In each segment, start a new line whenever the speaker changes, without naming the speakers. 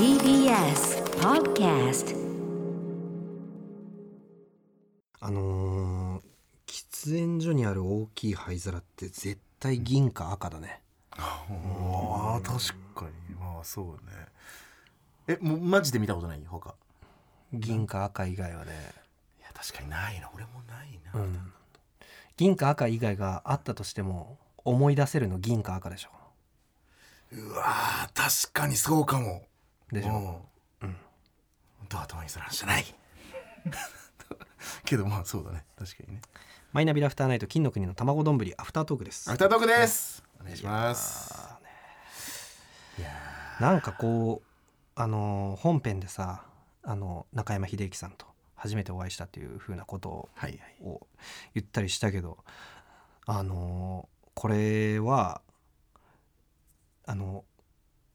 TBS Podcast
あのー喫煙所にある大きい灰皿って絶対銀か赤だね、
あー確かに。まあそうね。えもうマジで見たことない？他。
銀か赤以外はね、
いや確かにないな。俺もないな、
うん、銀か赤以外があったとしても思い出せるの銀か赤でしょ。
うわー確かにそうかも
でしょ。
うん。本当は頭にする話じゃない。けどまあそうだね。確かにね。
マイナビラフターナイト金の国の卵丼アフタートークです。
アフタートークです。お願いします。
なんかこうあのー本編でさあの中山秀征さんと初めてお会いしたっていう風なことを言ったりしたけどあのこれはあの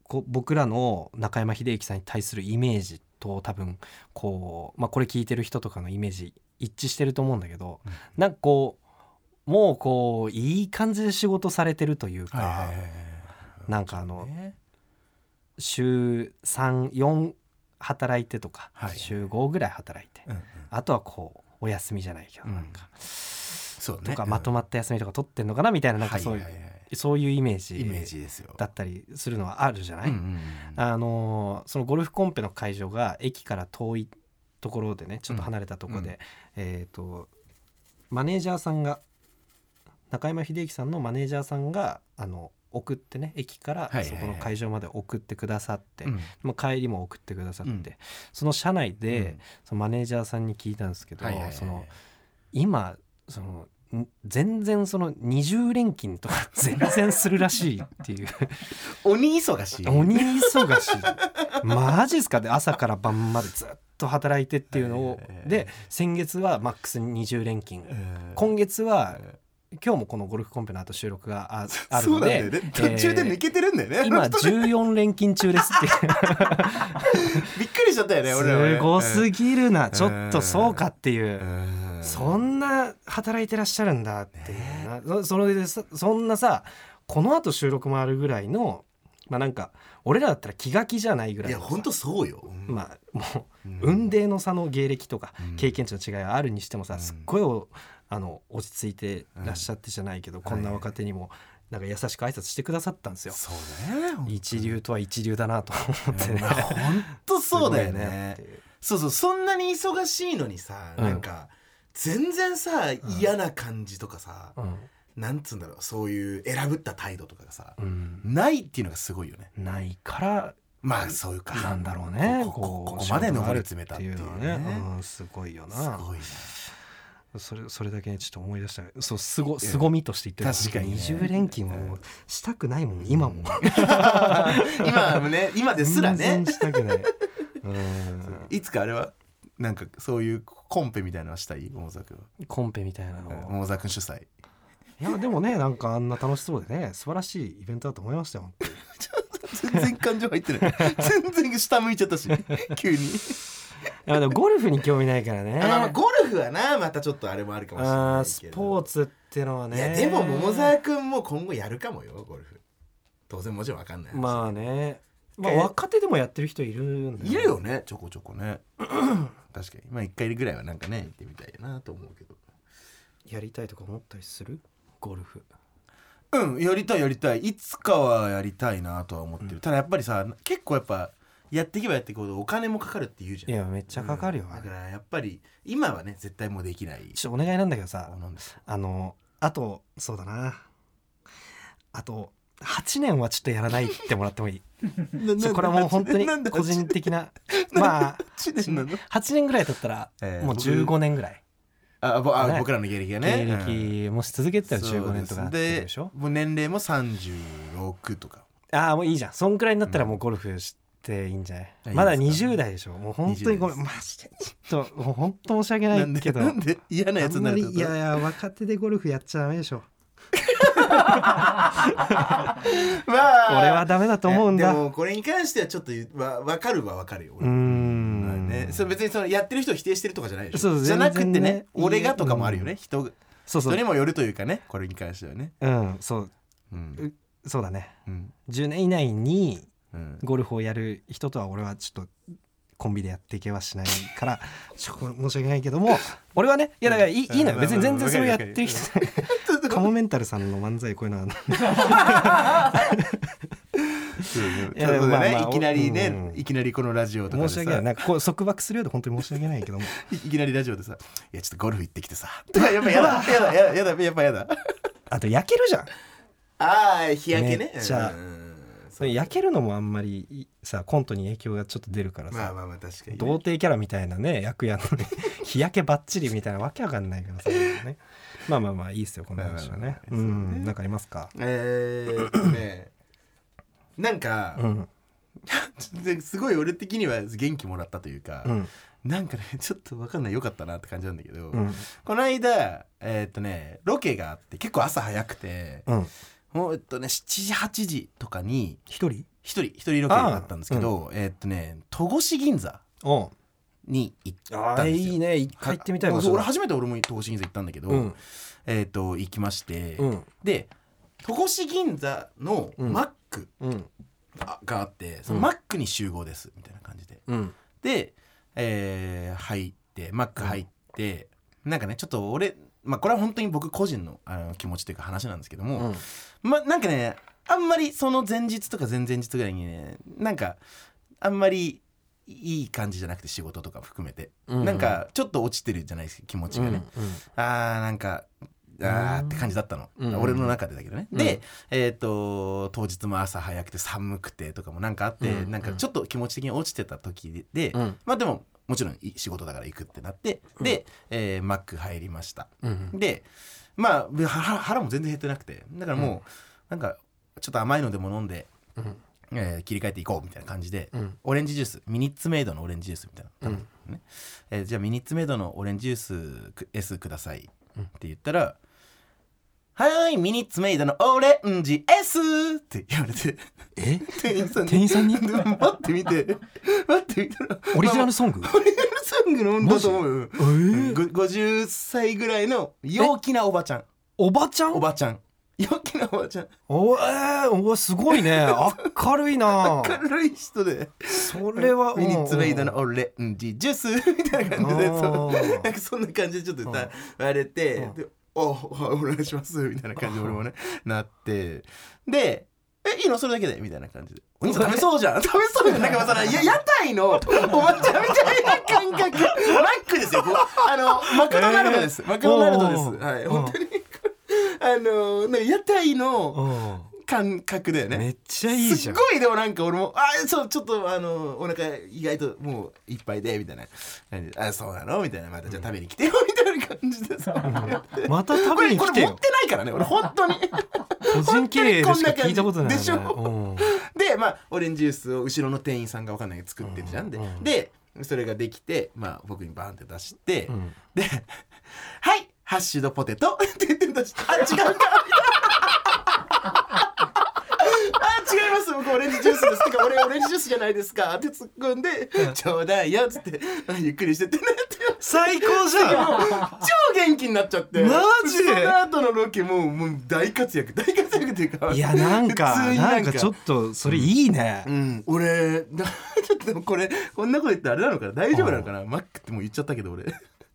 こ僕らの中山秀征さんに対するイメージと多分こう、まあ、これ聞いてる人とかのイメージ一致してると思うんだけど、
うん。
なんかこうもうこういい感じで仕事されてるというか、
は
なんかあの
ね。
週34働いてとか、
はい。
週5ぐらい働いて、
うんうん。
あとはこうお休みじゃないけど、
うん
なん。か
そうね。
とかまとまった休みとか取ってんのかなみたいななんかそういう、
はいはいはい
そういうイメージ
イメージですよ。
だったりするのはあるじゃない、
うんうんうん。
あのーそのゴルフコンペの会場が駅から遠いところでねちょっと離れたところで、
うん。
えっ、とマネージャーさんが中山秀征さんのマネージャーさんがあの送ってね駅から
はいはいはい。
そこの会場まで送ってくださって、
うん。
まあ、帰りも送ってくださって、
うん。
その車内で、
うん。
そのマネージャーさんに聞いたんですけど、
はいはいはい
その今そのん全然その二重連勤とか全然するらしいっていう。
鬼忙しい。
鬼忙しい。マジっすか？で朝から晩までずっと働いてっていうのを。
えー
で先月はマックス二重連勤
うん
今月は今日もこのゴルフコンペの後収録があ あるので
ね途中で抜けてるんだよね、
今14連勤中ですって。
びっくりしちゃったよね俺らはね。
すごすぎるな。
うん。
ちょっとそうかっていう。
うん。
そんな働いてらっしゃるんだっていうな。そそれでさそんなさこの後収録もあるぐらいのまあなんか俺らだったら気が気じゃないぐらい
いや本当そうよ、
まあもう
うん。
雲泥の差の芸歴とか
うん。
経験値の違いはあるにしてもさ
うん。
すっごいおあの落ち着いてらっしゃってじゃないけど、こんな若手にもなんか優しく挨拶してくださったんですよ。
そうね
一流とは一流だなと思ってね。
まあ本当そうだよね。そうそうそんなに忙しいのにさ、
うん。
なんか全然さ嫌な感じとかさ、
うん。
なんつうんだろうそういう選ぶった態度とかがさ、
うん。
ないっていうのがすごいよね。
ないから
まあそういうか。
なんだろうね。
ここまで上り詰めたっていうね。
ね。うんすごいよ
す
な。
ごいね
それそれだけねちょっと思い出した。そうすご凄みとして言ってる。
確かにね
二重連勤はもうしたくないもん今も。
今もね今ですらね
したくない。うん。
いつかあれはなんかそういうコンペみたいなのはしたい？桃沢君
コンペみたいなの
桃沢君主催
いやでもねなんかあんな楽しそうでね素晴らしいイベントだと思いましたよ。
全然感情入ってない全然下向いちゃったし急に
いやでもゴルフに興味ないからね。
あまあまあゴルフはなまたちょっとあれもあるかもしれないけど。
スポーツってのはね。
いやでも桃沢君も今後やるかもよゴルフ。当然もちろんわかんない話
まあね。まあ
え
若手でもやってる人いるんだ
いるよねちょこちょこね。確かに。まあ一回ぐらいはなんかね行ってみたいなと思うけど。
やりたいとか思ったりする？ゴルフ。
うんやりたいやりたい。いつかはやりたいなとは思ってる、ただやっぱりさ結構やっぱやっていけばやっていくほどお金もかかるって言うじゃん。
いやめっちゃかかるよ、
うんだからやっぱり今はね絶対もうできない。
ちょっとお願いなんだけどさ
あなんですか
あのあとそうだな。あと8年はちょっとやらないってもらってもいい？ちょこれはもう本当に
なんで
個人的な まあ
8年なの
？8年ぐらい経ったら
えー
もう15年ぐらい。
あぼあ
ね。
僕らの芸歴がね。
芸歴もし続けてたら
そう
15年とかなってるでしょ？
もう年齢も36とか。
ああもういいじゃん。そんくらいになったらもうゴルフしていいんじゃない、
あ
まだ
いいですか
？20代でしょ？もう本当にごめん。
20
マジでちょっともう本当申し訳ないけど。
なんで嫌なやつになる
いやいや若手でゴルフやっちゃダメでしょ。
まあ
俺はダメだと思うんだ。
でもこれに関してはちょっとわ分かるは分かるよ
うーん。
まあね、それ別にそのやってる人を否定してるとかじゃないでしょ。
そう
じゃなくてね俺がとかもあるよね、人が
そうそう。
人にもよるというかねこれに関してはね。
うんそう。
うん。
そうだね。
うん。
10年以内に
うん
ゴルフをやる人とは俺はちょっとコンビでやっていけはしないから ちょっと申し訳ないけども俺はねいやだからいいいいのよ。別に全然それをやってる人カモメンタルさん。の漫才こういうのはいや
そうだね
まあまあ
いきなりね、
うん。
いきなりこのラジオとかでさ
申し訳ないなん。かこう束縛するようで本当に申し訳ないけども
いいきなりラジオでさ「いやちょっとゴルフ行ってきてさ」とかやっぱやだやだやだやだやっぱやだ
あと焼けるじゃん。
ああ日焼けね
めっちゃ
うん
それ焼けるのもあんまりいさコントに影響がちょっと出るからさ、
まあまあまあ確かにね、
童貞キャラみたいなね役やのに 日焼けばっちりみたいなわけわかんないからさ、ね、まあまあまあいいっすよこの話はね。
まあまあまあ
う
そうね。
んなんかありますか？
えーっとね なんか、
うん。
ですごい俺的には元気もらったというか、
うん。
なんかねちょっと分かんないよかったなって感じなんだけど、
うん。
この間えーっとねロケがあって結構朝早くて、
うん
もうえっとね7時8時とかに
一人？
一人一人ロケがあったんですけど、えーっとね戸越銀座
お
に行ったんですよ。
いいね。一回行ってみたい
俺初めて俺も戸越銀座行ったんだけど、
うん。
えーっと行きまして、
うん。
で戸越銀座の
うん。
マック
うん。
があって、その
うん。
マックに集合ですみたいな感じで。
うん。
で、えー入ってマック入って、なんかねちょっと俺まあこれは本当に僕個人のあの気持ちというか話なんですけども、
うん
まなんかねあんまりその前日とか前々日ぐらいにねなんかあんまりいい感じじゃなくて仕事とか含めて、
うん
なんかちょっと落ちてるじゃないですか気持ちがね、あーなんかあーって感じだったの、
うん
俺の中でだけどね、
うん。
でえっ、と当日も朝早くて寒くてとかもなんかあって、
うん
なんかちょっと気持ち的に落ちてた時で、
うん。
まあでももちろんい仕事だから行くってなって、で、えーマック入りました。
うん。
でまあ腹も全然減ってなくてだからもう、なんかちょっと甘いのでも飲んで、
うん。
えー切り替えていこうみたいな感じで、
うん。
オレンジジュースミニッツメイドのオレンジジュースみたいな、
うん。
ねえーじゃあミニッツメイドのオレンジジュースく S ください、
うん
って言ったら「はーいミニッツメイドのオレンジ S」って言われて。
え？
店員さんに。
店員さんに？
でも待ってみて。待ってみたら
オリジナルソング？
オリジナルソングのんだと思う。よ
えー
ご50歳ぐらいの陽気なおばちゃん。
おばちゃん？
おばちゃん。陽気なおばちゃん。
おえー、おすごいね。明るいな。
明るい人で。
それは
ミニッツメイドの
うん
オレンジジュース。みたいな感じでそう。なんかそんな感じでちょっと歌われておはい お願いしますみたいな感じで俺もね なって。でえいいの？それだけでみたいな感じで。お兄さん食べそうじゃん。食べそうじゃん。なんかまあそのや屋台のおばちゃんみたいな感覚。マックですよあのマクドナルドです、マクドナルドです。はい。
うん
本当に。あの屋台の
うん
感覚だよね。
めっちゃいいじゃん。
すっごいでもなんか俺もあそうちょっとあのお腹意外ともういっぱいでみたいな。感じであそうなの？みたいな。またじゃあ食べに来てよみたいな感じでさ。
また食べに来てよ。
れ持ってないからね俺本当に。
個人経営でしか聞いたことないよね。
でしょ？
うん。
でまあオレンジジュースを後ろの店員さんが分かんないけど作ってるじゃんで。
うん
でそれができてまあ僕にバーンって出して。
うん。
で「はいハッシュドポテト」って言って出して「あ違うか」あ違います。僕オレンジジュースです」てか俺オレンジジュースじゃないですか」って突っ込んで「ちょうだいよ」っつってあゆっくりしてってねって
最高じゃん。
超元気になっちゃって。
マジ？
その後のロケもうもう大活躍。大活躍っていうか
いやなんか
普通に
なんか。ちょっとそれいいね。
うん、俺なちょっとこれこんなこと言ってあれなのかな。大丈夫なのかな？マックってもう言っちゃったけど俺。
い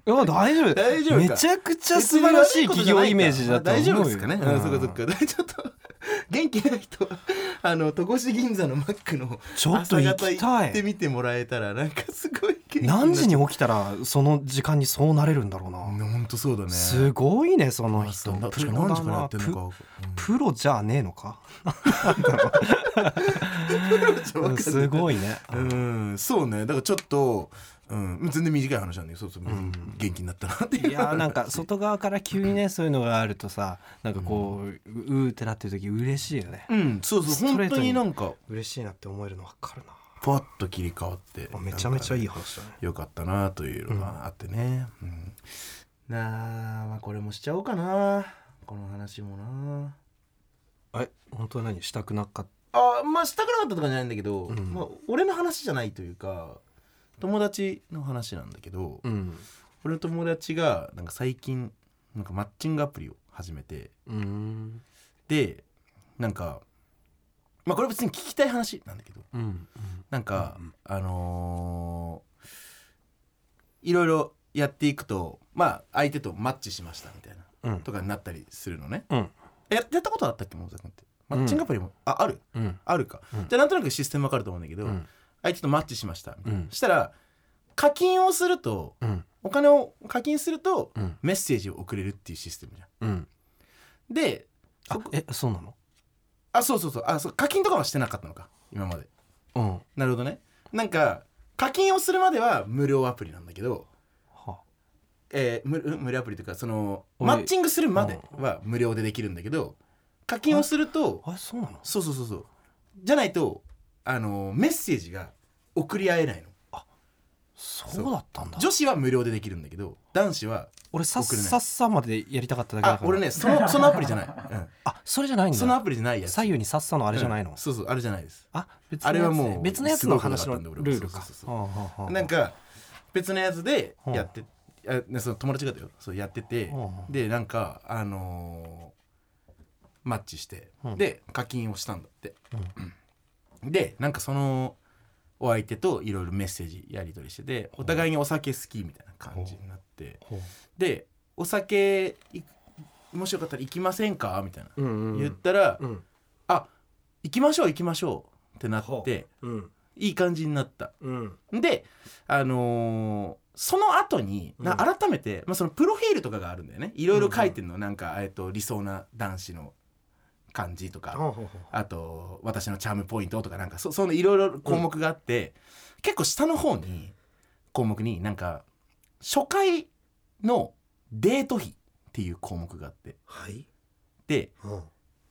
や大丈夫。
大丈夫か？
めちゃくちゃ素晴らしい企業イメージだと思うよ。
大丈夫ですかね、
うん。
あそっかそっか。ちょっと 元気な人はあの戸越銀座のマックの
ちょっと行
ってみてもらえたらなんかすごい
何時に起きたらその時間にそうなれるんだろうな。
本当そうだね。
すごいねその人。
確かに何時からやってんのか。
プロじゃねえのか？うんすごいね。
うん、そうね。だからちょっと、うん、全然短い話なん。だけどそうそう、元気になったなっていう
いやなん。か外側から急にねそういうのがあるとさなん。かこうううってなってる時嬉しいよね
うん。そうそう本当
に
なん。か
嬉しいなって思えるの分かるな
パッと切り替わって
めちゃめちゃいい話だね
よかったなというのがあってね、うん。なあ、まあ、これもしちゃおうかなこの話もな
え本当は何したくなかった
あまあしたくなかったとかじゃないん。だけど、
うん。
まあ、俺の話じゃないというか友達の話なんだけど、
たうん。
俺の友達がなんか最近なんかマッチングアプリを始めて
うーん。
でなんかまあこれ別に聞きたい話なんだけど
うん
なんか、
うんうん。
あのーいろいろやっていくとまあ相手とマッチしましたみたいな
うん。
とかになったりするのね。ややったことあったっけモザ君って？マッチングアプリも、あある？
うん。
あるか、
うん。
じゃあなんとなくシステムわかると思うんだけど、
うん
相手とマッチしましたみたいな、
うん。
したら課金をすると
うん。
お金を課金すると
うん。
メッセージを送れるっていうシステムじゃん。
うん。
で
あ
そこ
えそうなの？
あそうそうそう。あそう課金とかはしてなかったのか今まで。
うん。
なるほどね。なんか課金をするまでは無料アプリなんだけど、
は
えー無無料アプリというかその
おい。
マッチングするまでは無料でできるんだけど課金をすると
あそうなの？
そうそうそうそう。じゃないとあのメッセージが送り合えないの。
そうだったんだ。
女子は無料でできるんだけど男子は
俺さっ
送れない。
さっさまでやりたかっただけだから。
あ俺ねその そのアプリじゃない、う
あそれじゃないん
ん、そのア
だ
プリじゃないやつ。
左右にさっさのあれじゃないの。
うんそうそうあれじゃないです。
あ別
あれはもう
別のやつの話のルールか。
なんか別のやつでやって、あねその友達がだよ。そうやってて、
うん
でなんかあのーマッチして、
うん。
で課金をしたんだって、でなんかそのお相手といろいろメッセージやり取りしててお互いにお酒好きみたいな感じになってで「お酒いもしよかったら行きませんか?」みたいな、
うんうん
言ったら「
うん。
あ行きましょう行きましょう」ってな
ほ
って
う。ん。
いい感じになった。
うん。
であのーその後にな
うん。
改めて、まあ、そのプロフィールとかがあるんだよね。いろいろ書いてるの、なんか、えっと理想な男子の感じとか、あと私のチャームポイントとかなんかそそのいろいろ項目があって、結構下の方に項目になんか初回のデート費っていう項目があって。
はい。
で
うん。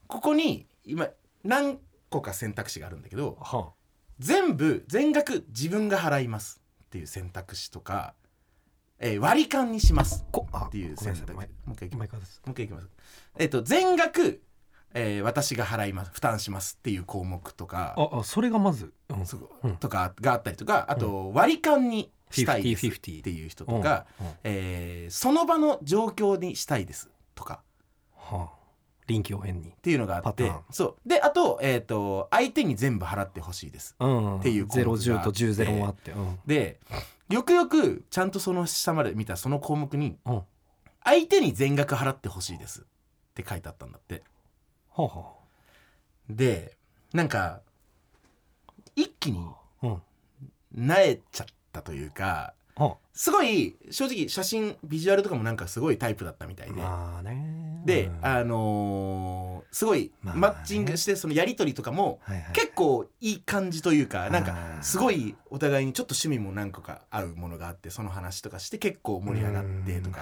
ここに今何個か選択肢があるんだけど
は
全部全額自分が払いますっていう選択肢とか、えー割り勘にしますっていう選択。肢もう一回いきます。もう一回いきます。えっ、と全額、えー私が払います負担しますっていう項目とか。
ああそれがまずうん。
とかがあったりとかあと割り勘にしたいですっ
50-50
ていう人とか、
うん。うん。
えーその場の状況にしたいですとか。
はあ。臨機応変に。
っていうのがあってそう。であと,、えー、と相手に全部払ってほしいです。
うん。
っていう項目があって。
ゼロ10と10ゼロもあってうん。
でよくよくちゃんとその下まで見たその項目に
うん。
相手に全額払ってほしいですって書いてあったんだって
はあは
でなんか一気に
あうん。
なえちゃったというか
は
すごい正直写真ビジュアルとかもなんかすごいタイプだったみたいで、
あまあね。
で、
うん。
あのーすごいマッチングしてそのやり取りとかも結構いい感じというかなんかすごいお互いにちょっと趣味も何個か合うものがあってその話とかして結構盛り上がってとか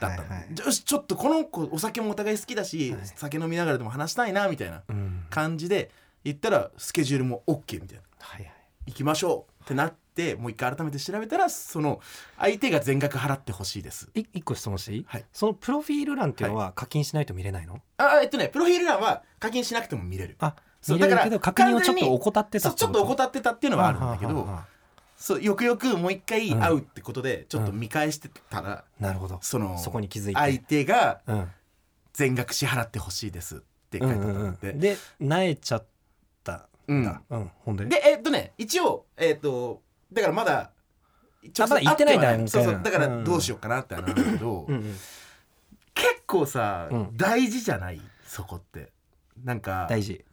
だったの。よしちょっとこの子お酒もお互い好きだし、
はい。
酒飲みながらでも話したいなみたいな
うん。
感じで言ったらスケジュールも OK みたいな。
はいはい
行きましょう。ってなってもう一回改めて調べたらその相手が全額払ってほしいです。
い一個質問していい？
はい。
そのプロフィール欄っていうのは課金しないと見れないの？
あえっとねプロフィール欄は課金しなくても見れる。
あ
そうだから
ど確認をちょっと怠ってた
ちょっと怠ってたっていうのはあるんだけどそうよくよくもう一回
うん。
会うってことでちょっと見返してたら、
なるほど。
その
そこに気づいて。
相手が
うん。
全額支払ってほしいですって書いてあった
うん
ので、
うん。でなえちゃっだうん。ほんで？
でえっとね一応えっとだからまだ直接
行ってない
会は
段階
そうそうだから
うん
どうしようかなってなるんだけど、
うん。うん
結構さ、
うん。
大事じゃない？そこって。なんか
大事。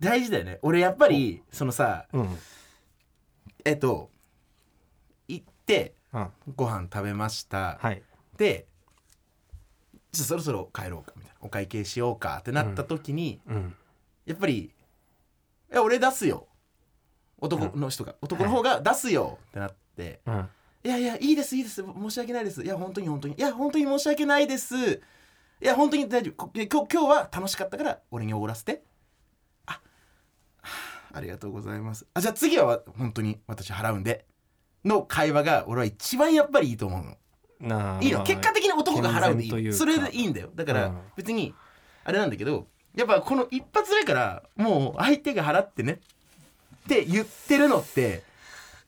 大事だよね。俺やっぱりそのさ
うん。
えっと行って
うん。
ご飯食べました、
はい。
でじゃあそろそろ帰ろうかみたいな。お会計しようかってなった時に、
うん。
やっぱり「いや俺出すよ」男の人が、男の方が。出すよ。ってなって。
うん「
いやいやいいですいいです。申し訳ないです。いや本当に本当に。いや本当に申し訳ないです。いや本当に大丈夫。こ今日今日は楽しかったから俺におごらせて。あはあありがとうございます。あじゃあ次は本当に私払うんで」の会話が俺は一番やっぱりいいと思うの。
ない
いの。結果的に男が払うんでい
健全というか。
いそれでいいんだよ。だから
うん。
別にあれなんだけどやっぱこの一発目からもう相手が払ってねって言ってるのって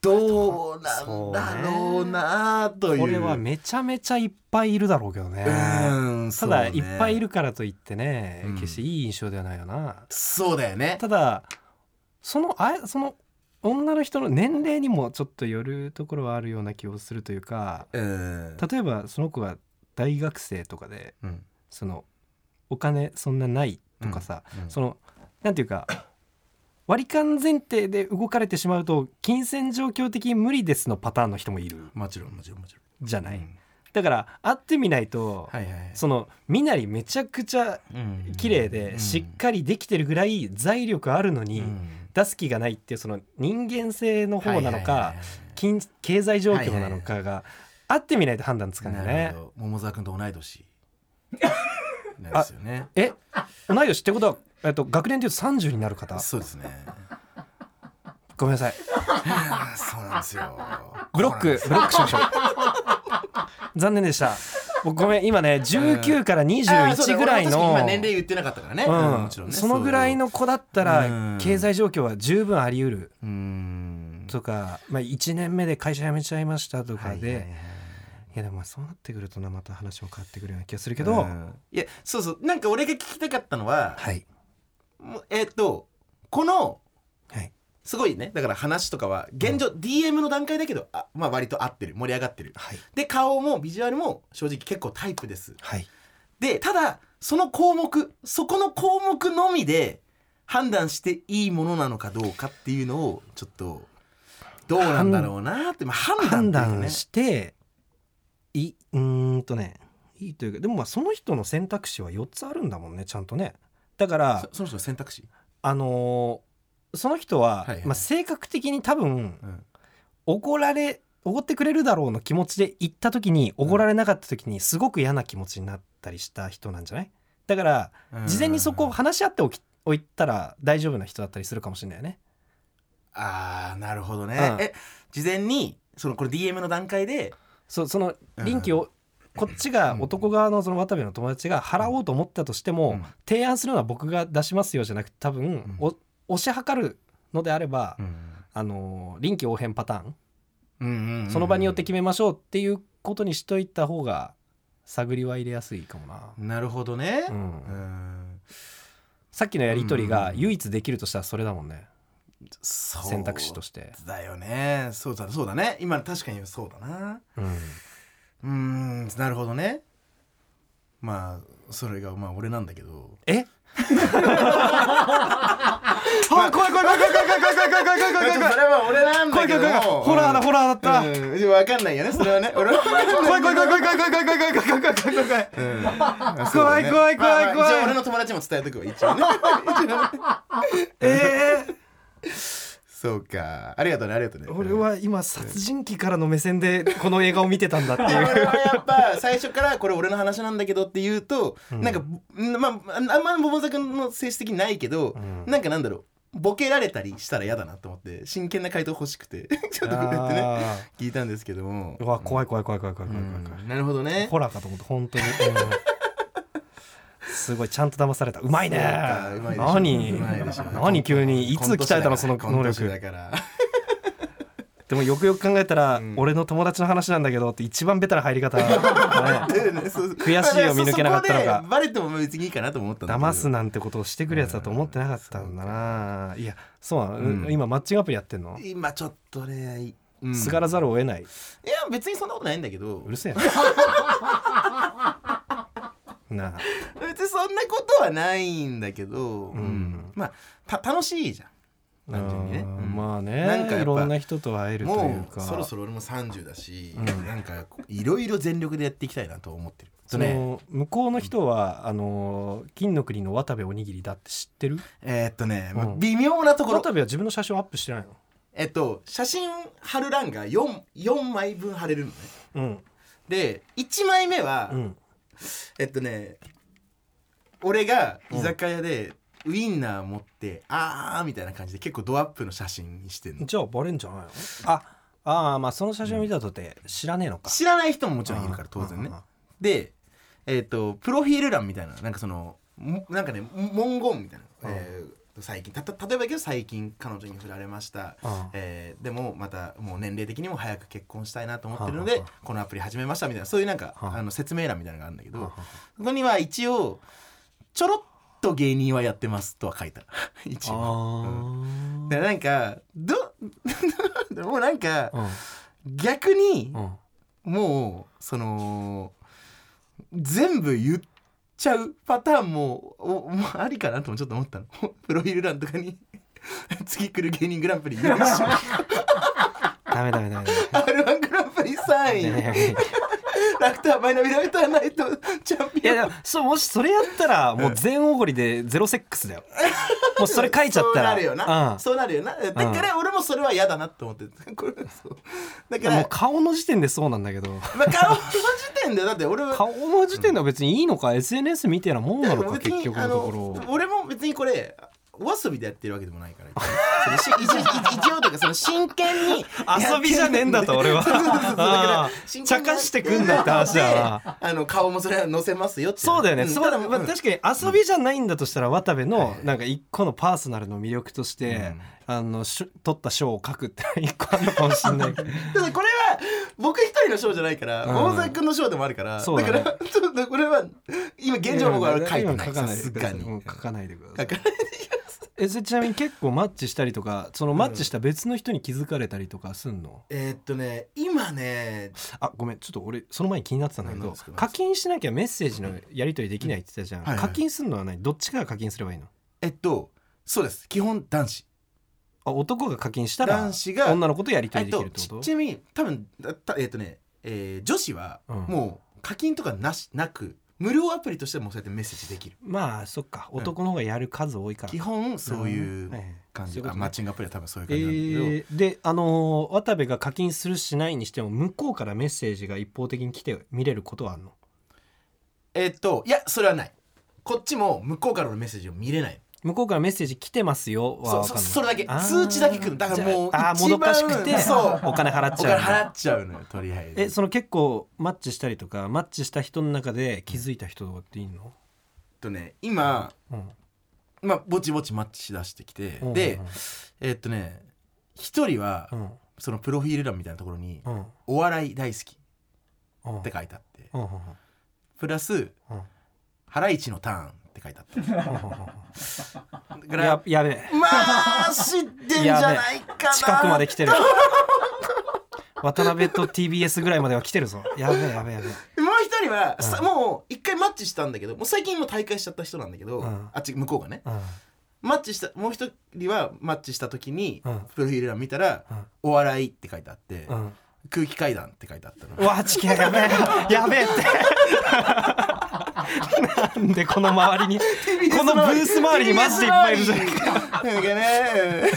どうなんだろうなという。
これはめちゃめちゃいっぱいいるだろうけどね。
うん
ただ、いっぱいいるからといってね、
うん。
決していい印象ではないよな。
そうだよね。
ただそのあその女の人の年齢にもちょっとよるところはあるような気をするというか
うん。
例えばその子が大学生とかで
うん。
そのお金そんなないとかさ、
うん
そのなんていうか 割り勘前提で動かれてしまうと金銭状況的に無理ですのパターンの人もいる。
もちろんもちろんもちろん。
じゃない、
うん。
だから会ってみないと、
はいはいはい。
その身なりめちゃくちゃ
うん。
綺麗でしっかりできてるぐらい財力あるのに
うん。
出す気がないっていうその人間性の方なのか
はいはいはいはい。
金経済状況なのかが会ってみないと判断つかない
な
ね
桃沢君と同い年 なんですよね。
え同い年ってことは、えっと、学年でいうと30になる方？
そうですね。
ごめんなさい。
そうなんですよ。
ブロックブロックしましょう。残念でした。僕ごめん今ね19から
あーそうだ
21ぐらいの
今年齢言ってなかったからね、
うん。
もちろんね。
そのぐらいの子だったら
うん
経済状況は十分あり得る。
うーん。
とか、まあ、1年目で会社辞めちゃいましたとかで、い
はいはいはい
やでもまあそうなってくるとなまた話も変わってくるような気がするけど、
うん。いやそうそうなんか俺が聞きたかったのは、
はい。
もうえっとこの
はい。
すごいねだから話とかは現状、DM の段階だけどあ、まあ、割と合ってる盛り上がってる。
はい。
で顔もビジュアルも正直結構タイプです。
はい。
でただその項目そこの項目のみで判断していいものなのかどうかっていうのをちょっとどうなんだろうなって、まあ、判断
判
っていうかね。
断していいうーんとねいいというかでもまあその人の選択肢は4つあるんだもんねちゃんとね。だから
そその人の選択肢、
あのーその人は、
はいはい
まあ、性格的に多分
うん。
おごられおごってくれるだろうの気持ちで行った時におごられなかった時にすごく嫌な気持ちになったりした人なんじゃない？だから事前にそこを話し合っておきおいたら大丈夫な人だったりするかもしれないよね。
ああなるほどね、
うん。
え事前にそのこれ DM の段階で
そその臨機を、こっちが
うん。
男側のその渡部の友達が払おうと思ったとしても、
うん。
提案するのは僕が出しますよじゃなくて多分、押し量るのであれば、
うん。
あの臨機応変パターン、その場によって決めましょうっていうことにしといた方が探りは入れやすいかもな。
なるほどね。
う、
うん。ん
さっきのやり取りが
うん
唯一できるとしたらそれだもんね、選択肢として。
だよね。そうだそうだね。今確かにそうだな。
うん。
うーんなるほどね。まあそれがまあ俺なんだけど。
え？
あ怖い怖い怖い怖い怖い怖い怖い怖い怖い怖い怖い怖い怖いそれは俺なんだけど
怖い怖い怖いホラーだホラーだった、
うんでも分かんないよねそれはね俺は分かんない
怖い怖い怖い怖い怖い怖い怖い怖い怖い怖い怖い怖い怖い怖い
うん
怖い怖い怖い怖い
まあまあ一応俺の友達も伝えとくわ一応ね
え
そうか。ありがとうねありがとうね。
俺は今殺人鬼からの目線でこの映画を見てたんだっていう。
俺はやっぱ最初からこれ俺の話なんだけどって言うと、
うん、
なんかまああんまボボザ君の性質的ないけど、
うん、
なんかなんだろう。ボケられたりしたら嫌だなと思って真剣な回答欲しくて ちょっとこうやってね聞いたんですけども。
うわ怖い怖い怖い怖い怖い怖い怖い、
うん、なるほどね。
ホラーかと思って本当に、すごいちゃんと騙された。うまいね。何？何急に？いつ鍛えたのその能力。
だから。
でもよくよく考えたら、
うん。
俺の友達の話なんだけどって一番ベタな入り方、ね、
悔
悔しいを見抜けなかったのが。
バレても別にいいかなと思った
騙すなんてことをしてくるやつだと思ってなかったんだな、いやそうなの、
うん。
今マッチングアプリやってんの、
今ちょっとね、うん。
すがらざるを得ない。
いや別にそんなことないんだけど。
うるせえな。なあ
別にそんなことはないんだけど、
ん。
まあた楽しいじゃん。単純にね、
まあね
なんか
いろんな人と会えるという
も
か
うそろそろ俺も30だし、
うん。
なんかいろいろ全力でやっていきたいなと思ってる。
その向こうの人はあの金の国の渡部おにぎりだって知ってる？
えーっとね、微妙なところ。
渡部は自分の写真をアップしてないの？
えっと写真貼る欄が 4, 4枚分貼れるのね。
うん。
で1枚目は、
うん。
えっとね俺が居酒屋でウインナー持って、あーみたいな感じで結構ドアップの写真にしてんの。
じゃあバレんじゃないの？あ。あーまあその写真を見たとて知らねえのか。
知らない人ももちろんいるから当然ね。
あ
でえっ、とプロフィール欄みたいななんかそのもなんかね文言みたいな、
うん。
えー最近。たた例えばだけど最近彼女に振られました、
あ
えーでもまたもう年齢的にも早く結婚したいなと思ってるので
はあは
このアプリ始めましたみたいな。そういうなんか
はあ
あの説明欄みたいなのがあるんだけど
あ
そこには一応ちょろっと芸人はやってますとは書いた。一応。
あ
でなんかどで もなんか
あ
逆に
うん。うん
もうその全部言っちゃうパターンもおもうありかなともちょっと思ったの。プロフィール欄とかに次来る芸人グランプリ優勝
ダメダメダメダメ。
R1 グランプリ3位ラクターマイナビラクターナイトチャンピオン。
いやそうもしそれやったらもう全おごりでゼロセックスだよ。もうそれ書いちゃったら。
そうなるよな、
うん。
そうなるよな。だから俺もそれは嫌だなと思ってこれそう。だか
もう
ら
顔の時点でそうなんだけど。
まあ、顔の時点でだって 俺は
顔の時点では別にいいのか、SNS みたいなもんなのか結局のところ。
俺も別にこれお遊びでやってるわけでもないからそのし一応一応というかその真剣に
遊びじゃねえんだと俺は。茶化してくんだって話だ
あの顔もそれは載せますよって
そうだよね、
ん
そうだ、まあ、確かに遊びじゃないんだとしたら渡部のなんか一個のパーソナルの魅力として、あのし取った賞を書くって 一個あるのかもしれない。け ど
ただこれは僕一人の賞じゃないから、
うん。
大崎君の賞でもあるから
だね。
からちょっとこれは今現状僕は書いて
今
ない。さ
書かないです
すがに。
うん書かないでくださいえちなみに結構マッチしたりとかそのマッチした別の人に気づかれたりとかすんの、
えーっとね今ね
あごめんちょっと俺その前に気になってたんだけど
何ですか？
課金しなきゃメッセージのやり取りできないって言ってたじゃん、
はいはい。
課金するのは何？どっちかが課金すればいいの？
えっとそうです。基本男子。
あ男が課金したら
男子が
女の子とやり取
えっと
りできるってこと？
ちちなみに多分だたえっとね、えー女子は
うん。
もう課金とかなしなく無料アプリとしてもそうやってメッセージできる。
まあそっか。男の方がやる数多いから。
基本そういう感じ、
そういうことね。
あマッチングアプリは多分そういう
え
感じなんだけど、
ーであのー渡部が課金するしないにしても向こうからメッセージが一方的に来て見れることはあるの？
えっといやそれはない。こっちも向こうからのメッセージを見れない
向こうからメッセージ来てますよ。は分かんない。
そそれだけ。
あー。
通知だけ来る。だからもう
ああーもどかしくて
そう。
お金払っ
お
ちゃう
金払っちゃうのよとりあえず。
えその結構マッチしたりとかマッチした人の中で気づいた人っていいの、
えっとね今
うん。
まあぼちぼちマッチしだしてきて、
うん
でえっとね一人は
うん。
そのプロフィール欄みたいなところに
うん「
お笑い大好き」
うん。
って書いてあって。
うんうん
プラス
うん「
ハライチのターン」って書いてあった。
ややべえ。
まあ知ってんじゃないかな。
近くまで来てる。渡辺と TBS ぐらいまでは来てるぞ。やべえやべえやべえ。
もう一人は、さ
うん。
もう一回マッチしたんだけどもう最近もう大会しちゃった人なんだけど、
うん。
あっち向こうがね。
うん。
マッチしたもう一人はマッチした時に、
うん。
プロフィール欄見たら「
うん。
お笑い」って書いてあって、
うん。
空気階段って書いてあったの。
うわチキンやべえ。やべえってなんでこの周りにこのブース周りにマジでいっぱいいるじゃん
かね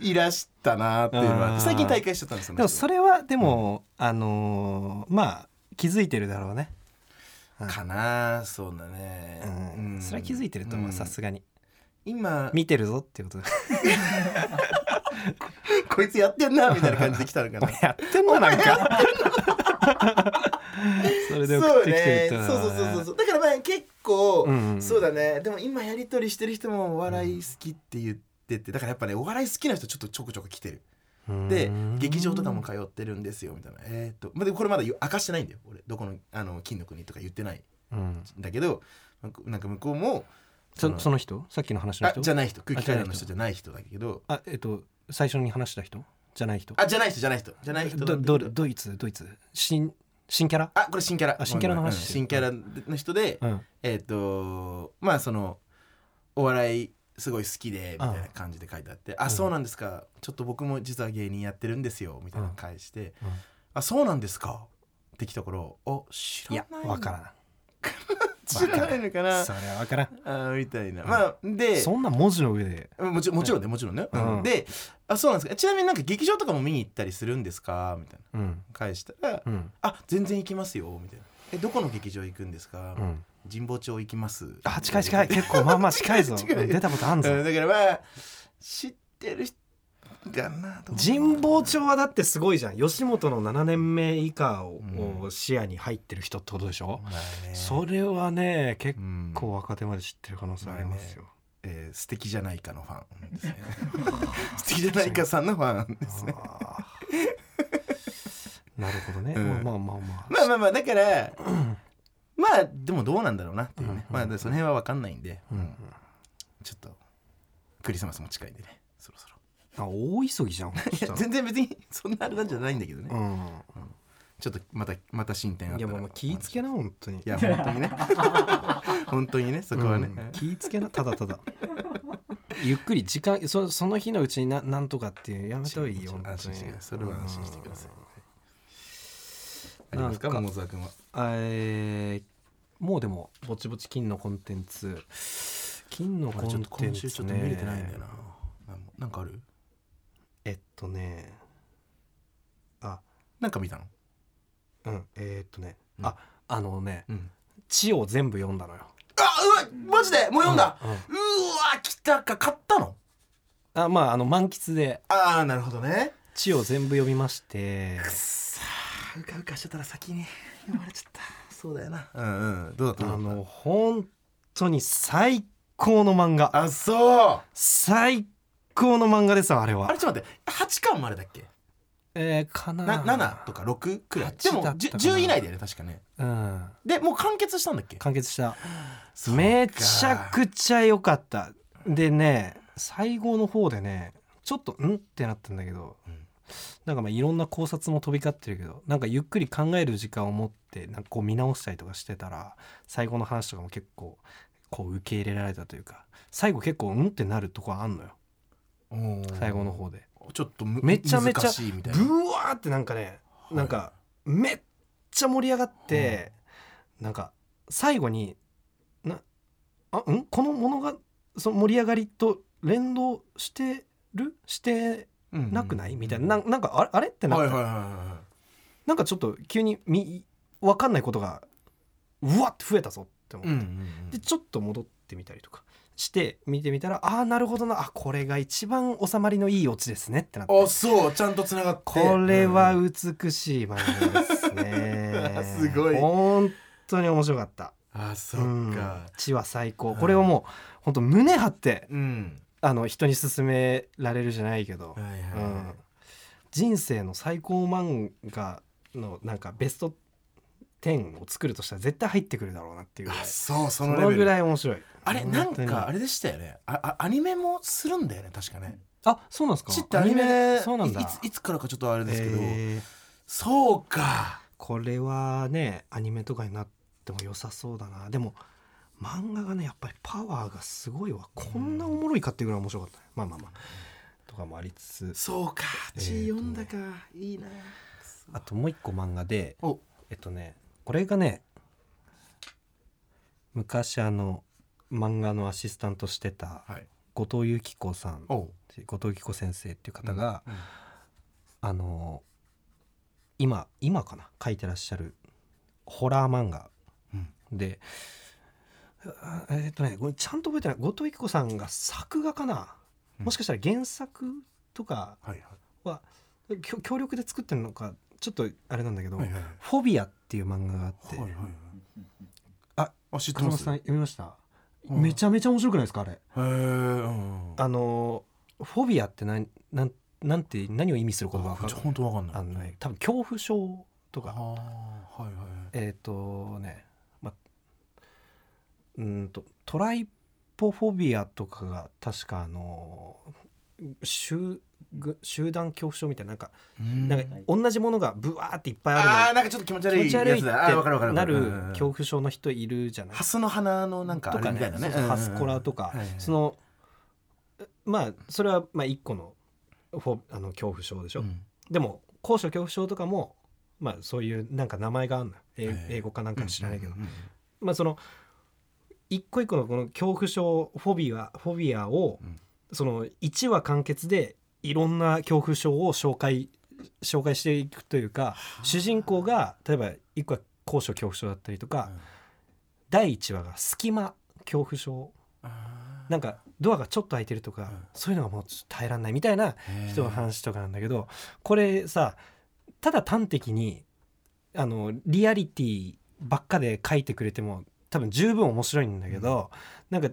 いいらしたなっていうのは
うん。
最近大会しちゃったんですよ
でもそれはでも、あのーまあ気づいてるだろうね、
かなそうだね、
うん。それは気づいてると思うさすがに。
今
見てるぞっていうこと。で
こいつやってんなみたいな感じで来たのかな。
やってんのなんか それで送ってきてるって
そうね。そうそうそうそう
う
そう。だからまあ結構、
うんうん。
そうだね。でも今やり取りしてる人もお笑い好きって言っててだからやっぱねお笑い好きな人ちょっとちょくちょく来てる。で劇場とかも通ってるんですよみたいな。えーっとまあでもこれまだ明かしてないんだよ。俺どこのあの金の国とか言ってない
うん
んだけどなんか向こうも
そその人？さっきの話の人？
あじゃない人。空気階段の
あ
人じゃない人だけど。
あえっと最初に話した人？じゃない人？
あじゃない人じゃない人。じゃない人
ドイツ？ドイツ？新新キャラ？
あこれ新キャラ。
あ新キャラの話。
うん新キャラの人で、
うん。
えっ、とまあそのお笑いすごい好きでみたいな感じで書いてあって「あそうなんですか。ちょっと僕も実は芸人やってるんですよ」みたいなの返して
うん「
あそうなんですか」ってきたから「あ知
いや
らない
わからん。
知らないのかな
それはわからん。
あみたいな。まあで
そんな文字の上で。
もちろんもちろんねもちろんね、
うん。
うん。で「あそうなんですか。ちなみになんか劇場とかも見に行ったりするんですか?」みたいな。
うん。
返したら「
うん。
あ全然行きますよ」みたいな「えどこの劇場行くんですか？
うん。
神保町行きます」
あ近い近い。結構まあまあ近いぞ。
近い。
出たことあんぞ。
うんだからまあ知ってる人
神保町はだってすごいじゃん。吉本の7年目以下を視野に入ってる人ってことでしょ、
まあね。
それはね結
うん。
構若手まで知ってる可能性ありますよ、
えー素敵じゃないかのファンですね。素敵じゃないかさんのファンですね。
なるほどね、
うん。
まあまあまあまあ。
まあまあまあだから まあでもどうなんだろうなっていうね、まあでその辺は分かんないんで、
うん。
ちょっとクリスマスも近いんでね。そろそろ
あ大急ぎじゃん
いや全然別にそんなあれなんじゃないんだけどね、
うん。
ちょっとまたまた進展あったら。
いやもうもう気ぃつけな本当に。
いや本当にね。本当にねそこはね、
うん。気ぃつけなただただ。ゆっくり時間そその日のうちにななんとかっていうやめた方がいいよ本当に
安心してそれは安心してください、
うん。
ありますか
なんか
桃沢君は？
えーもうでもぼちぼち金のコンテンツ。金のコ
俺ちょっ
ン
と今
テンツ
週ちょっと見れてないんだ
ね
よな。なんなんかある？
えっとねあ。
なんか見たの？
うんえーっとね、
うん。
ああのね
うん「
地」を全部読んだのよ。
あうわマジで？もう読んだ、
うんうん。
うわ来たか。買ったの？
あまああの満喫で。
ああなるほどね「
地」を全部読みまして。
くっさーうかうかしてたら先に読まれちゃった。そうだよな。うんうん。どうだった？
あの本当に最高の漫画。
たあそう。
最高の漫画ですわあれは。
あれちょっと待って。8巻までだっけ？
えー、かな
な7とか6くらい。で
8
も
だったかな。
10, 以内だよね確かね。
うん。
でもう完結したんだっけ？
完結した。めちゃくちゃ良かった。でね最後の方でねちょっとん？ってなったんだけど、
うん。
なんかまあいろんな考察も飛び交ってるけどなんかゆっくり考える時間を持ってなんかこう見直したりとかしてたら最後の話とかも結構こう受け入れられたというか最後結構うん？ってなるとこあんのよ最後の方で。
ちょっとむ
めちゃめちゃブワーってなんかねなんかめっちゃ盛り上がってなんか最後になあん？このものがその盛り上がりと連動してる？してなくない？みたいな。なんなんかあれ？あれ？ってなって、
はいはいはいは
なんかちょっと急にみ分かんないことがうわって増えたぞって思
い、
って、でちょっと戻ってみたりとかして見てみたらああなるほどな。あこれが一番収まりのいいオチですねってなって。
あそうちゃんとつながって。
これは
うん。
美しい漫画ですね。
すごい。
本当に面白かった。
あそっ
うん。
か
地は最高。
はい
これをもう本当胸張って
うん。
あの人に勧められるじゃないけど、
はいはい
うん。
はい
人生の最高漫画のなんかベスト10を作るとしたら絶対入ってくるだろうなっていう。
そうそ
そ
の
ぐらい面白い。
あれなんかあれでしたよね。ああアニメもするんだよね確かね。
あそうなんですか？
ちってアニメ
そうなんだ。
いついつからかちょっとあれですけど、
え。ー
そうか。
これはねアニメとかになっても良さそうだな。でも漫画がねやっぱりパワーがすごいわ。こんなおもろいかっていうぐらい面白かったね。まあまあまあ。とかもありつつ。
そうか。
え
読んだか、いいな。
あともう一個漫画で
お。
えっとねこれがね昔あの漫画のアシスタントしてた
はい。
後藤由紀子さん後藤由紀子先生っていう方が、
うん
あの今今かな書いてらっしゃるホラー漫画
うん。
えっとねこれちゃんと覚えてない後藤由紀子さんが作画かな、
うん。
もしかしたら原作とか
はい
はきょ協力で作ってるのかちょっとあれなんだけど「
はいはいはい。
フォビア」っていう漫画があって、
はいはいはい。
あ
あ知ってます？
さん読みました、
うん。
めちゃめちゃ面白くないですかあれ？
へえうん
あのフォビアって何なんなんて何を意味する言葉か。
本当わかんない。
あのね多分恐怖症とか。
はいはい
えっ、とね、ま、うーんとトライポフォビアとかが確かあの集ぐ集団恐怖症みたいななんか,、
うん。
なんか同じものがブワーっていっぱいあるの。
あーなんかちょっと気持ち悪い
気持ち悪いっ
やつだあーわかるわかる
てなる恐怖症の人いるじゃない？
ハスの花のなんかあ
とか
れみたいなね。
ハスコラとか、そのまあそれはまあ一個のフォあの恐怖症でしょ、
うん。
でも高所恐怖症とかもまあそういうなんか名前があるのよ。英語かなんか知らないけど、
うんうんうん
まあその一個一個のこの恐怖症フォビアフォビアを、
うん。
その1話完結でいろんな恐怖症を紹介紹介していくというか主人公が例えば一個は高所恐怖症だったりとか、
うん。
第1話が隙間恐怖症。
あ
なんかドアがちょっと開いてるとか、
うん。
そういうのがもう耐えられないみたいな
ー。
人の話とかなんだけどこれさただ端的にあのリアリティばっかで書いてくれても多分十分面白いんだけど、なんか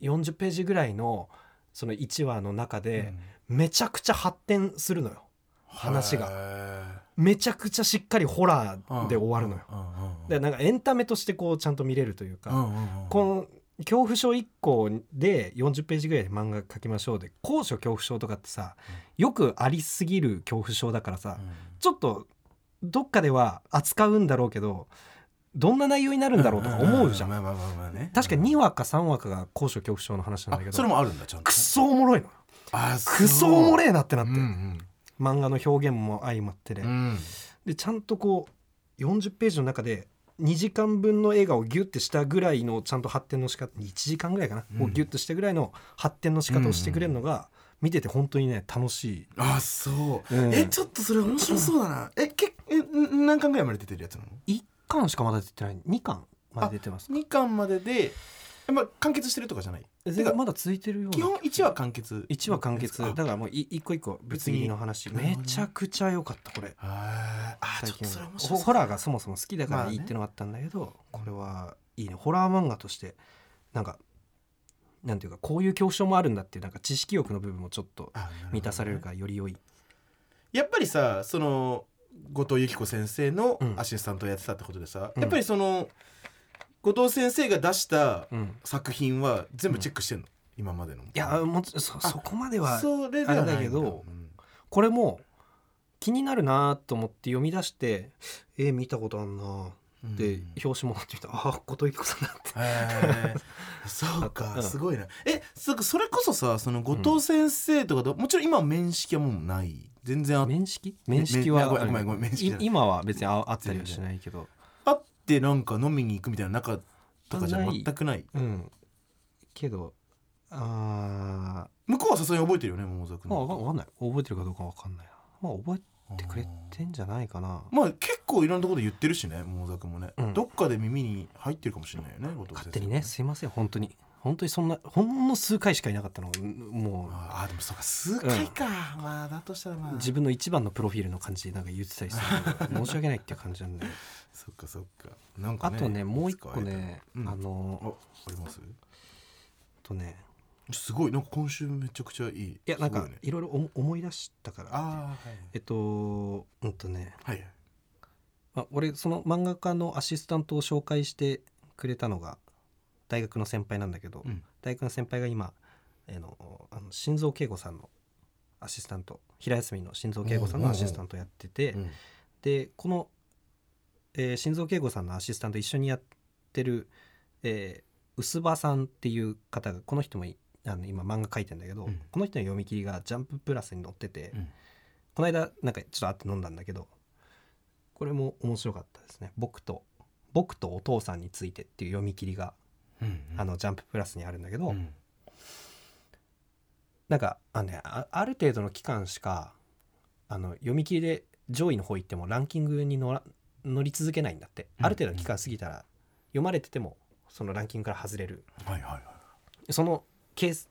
40ページぐらいのその1話の中
うん。
でめちゃくちゃ発展するのよ。話が。
へ
めちゃくちゃしっかりホラーで終わるのよ。
よ
でなんかエンタメとしてこうちゃんと見れるというか、この恐怖症1個で40ページぐらいで漫画描きましょうで高所恐怖症とかってさよくありすぎる恐怖症だからさ、ちょっとどっかでは扱うんだろうけどどんな内容になるんだろうとか思うじゃん。
まあまあまあまあね
確か2話か3話かが高所恐怖症の話なんだけど
あそれもあるんだちゃんと
くっそおもろいの
あ
くそおも
れ
れえなってなって、
うん
漫画の表現も相まってね、
うんうん。
でちゃんとこう40ページの中で2時間分の映画をギュッてしたぐらいのちゃんと発展の仕方1時間ぐらいかな、
うん。
をギュッとしたぐらいの発展の仕方をしてくれるのが見てて本当にね楽しい、
あそう。
うん。
えちょっとそれ面白そうだな。えけえん何巻ぐらいまで出てるやつなの
？1巻しかまだ出てない。2巻まで出てます
2巻まででえまあ完結してるとかじゃない？
全然まだ続いてるような
基本1話完結
1話完結。
あ
だからもうい一個一個ぶつ切りの話めちゃくちゃ良かったこれ。
へー。あちょっとそれ面白そう。
ホホラーがそもそも好きだからいいってのがあったんだけど、これはいいね。ホラー漫画としてなんかなんていうかこういう恐怖症もあるんだっていうなんか知識欲の部分もちょっと満たされるからより良い、
やっぱりさその後藤由紀子先生の
うん。
アシスタントをやってたってことでさ、
うん。
やっぱりその後藤先生が出した作品は全部チェックしてんの、今までのい
やもうそそこまでは
それではないん
あれだけどこれも気になるなと思って読み出してえー見たことあんな
うん
で、
うん。
表紙もらってみた。らあ後藤由紀子さんだって。
そう
う
か
ん。
すごいな。えそそれこそさその後藤先生とかと、もちろん今は面識はもうない？全然あ
面識？面識は今は別にああったりはしないけど。
あってなんか飲みに行くみたいな仲とかじゃ全くない。
うん。けどあ
向こうはさすがに覚えてるよね桃沢君。
ーまあわかわかんない。覚えてるかどうかわかんないな。まあ覚えてくれてんじゃないかな。
まあ結構いろんなところで言ってるしね桃沢君もね、
うん。
どっかで耳に入ってるかもしれないよね後藤先生。
勝手にねすいません本当に本当にそんなほんの数回しかいなかったの。も
ああでもそうか数回か、まあだとしたらまあ。
う自分の一番のプロフィールの感じでなんか言ってたりする申し訳ないっていう感じなんで。
そっかそっか。なんかね
あとねもう一個ね、
うん。
あの
ああります？
とね。
すごい。なんか今週めちゃくちゃいい。い
いやなんか
ね、
いろいろ思思い出したから。
ああはい。
えっとうんとね。
はいはい。
まあ、俺その漫画家のアシスタントを紹介してくれたのが大学の先輩なんだけど、
うん。
大学の先輩が今、えーのあの心臓慶吾さんのアシスタント平休みの心臓慶吾さんのアシスタントをやってて、
うん。
でこの、えー心臓慶吾さんのアシスタント一緒にやってる、えー薄葉さんっていう方がこの人もいあの今漫画描いてんだけど、
うん。
この人の読み切りが「ジャンププラス」に載ってて、
うん。
この間なんかちょっと会って飲んだんだけどこれも面白かったですね。僕と僕とお父さんについてっていう読み切りが、
うん
あのジャンププラスにあるんだけど、
うん。
なんかあの、ね、あある程度の期間しかあの読み切りで上位の方行ってもランキングに乗ら乗り続けないんだって、
うん
ある程度の期間過ぎたら読まれててもそのランキングから外れる。
はいはいはい。
そのケース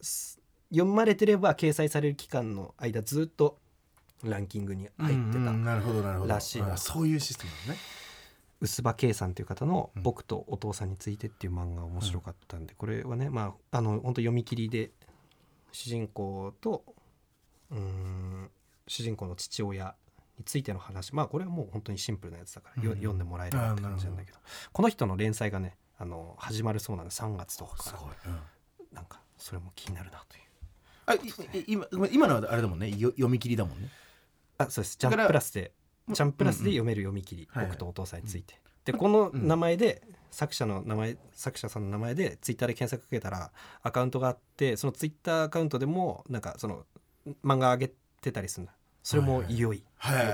す読まれてれば掲載される期間の間ずっとランキングに入ってた、
うんうん。なるほどなるほど。
らしいな
あそういうシステムね
薄葉圭さんという方の「
うん。
僕とお父さんについて」っていう漫画面白かったんで、これはねまああの本当読み切りで主人公とうーん主人公の父親についての話。まあこれはもう本当にシンプルなやつだから、よ
うん。
読んでもらえればって感じなんだけど。この人の連載がねあの始まるそうなんで3月とかか
すごい、
らなんかそれも気になるなという。
あいい今今のはあれだもんね。よ読み切りだもんね。
あそうです。ジャンププラスで
うん
ジャンププラスで読める読み切り、僕とお父さんについて、でこの名前で、作者の名前作者さんの名前でツイッターで検索かけたらアカウントがあってそのツイッターアカウントでもなんかその漫画上げてたりするんだ。それも良い、
はい。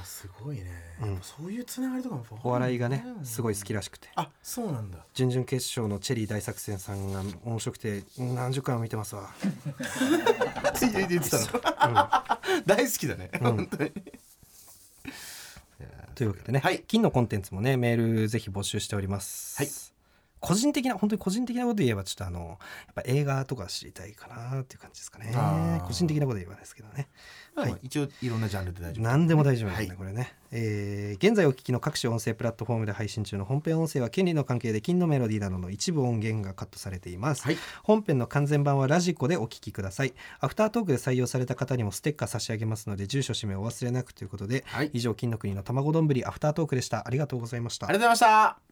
あすごいね、
うん。
そういうつながりとかも
お笑いがねすごい好きらしくて。
あそうなんだ。
準々決勝のチェリー大作戦さんが面白くて何十回も見てますわ、
ついて言ってたの。大好きだね、
うん。
本当に
というわけでね、
はい。
金のコンテンツもねメールぜひ募集しております、
はい
個人的な本当に個人的なこと言えばちょっとあのやっぱ映画とか知りたいかなっていう感じですかね。個人的なこと言えばですけどね。
まあ
はい。
一応いろんなジャンルで大丈夫
何でも大丈夫ですね、
はい。
これね、えー現在お聞きの各種音声プラットフォームで配信中の本編音声は権利の関係で金のメロディーなどの一部音源がカットされています、
はい。
本編の完全版はラジコでお聞きください。アフタートークで採用された方にもステッカー差し上げますので住所氏名お忘れなくということで、
はい。
以上金の国の卵丼ぶりアフタートークでした。ありがとうございました。
ありがとうございました